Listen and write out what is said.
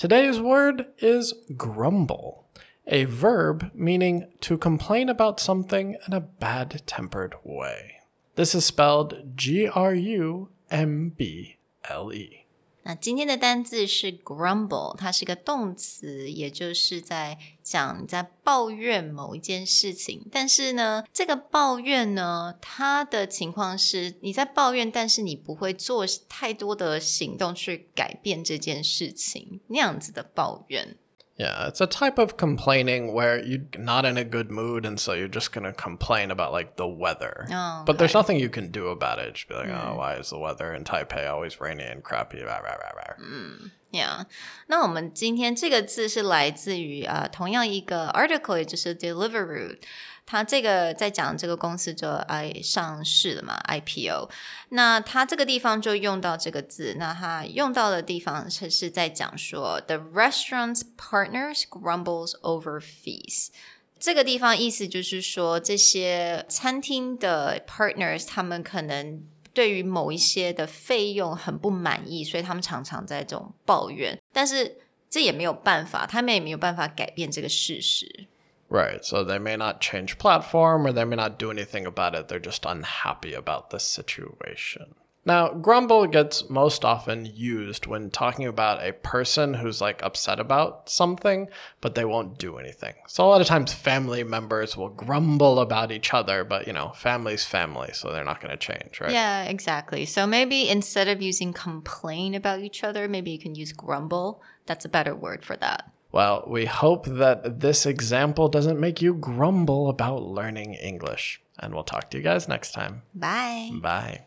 Today's word is grumble, a verb meaning to complain about something in a bad tempered way. This is spelled G R U M B L E. 那今天的单字是 grumble，它是个动词，也就是在讲你在抱怨某一件事情。但是呢，这个抱怨呢，它的情况是你在抱怨，但是你不会做太多的行动去改变这件事情，那样子的抱怨。Yeah, it's a type of complaining where you're not in a good mood, and so you're just gonna complain about like the weather. Oh, But there's nothing you can do about it. Just be like, oh, why is the weather in Taipei always rainy and crappy? Rah, rah, rah, rah. Yeah，那我们今天这个字是来自于呃同样一个 article，也就是 Deliveroo。 他这个在讲这个公司就哎上市了嘛，IPO。那他这个地方就用到这个字，那他用到的地方是是在讲说，the restaurant's partners grumbles over fees。这个地方意思就是说，这些餐厅的 partners 他们可能对于某一些的费用很不满意，所以他们常常在这种抱怨。但是这也没有办法，他们也没有办法改变这个事实。Right. So they may not change platform or they may not do anything about it. They're just unhappy about the situation. Now, grumble gets most often used when talking about a person who's like upset about something, but they won't do anything. So a lot of times family members will grumble about each other, but you know, family's family, so they're not going to change, right? Yeah, exactly. So maybe instead of using complain about each other, maybe you can use grumble. That's a better word for that. Well, we hope that this example doesn't make you grumble about learning English. And we'll talk to you guys next time. Bye. Bye.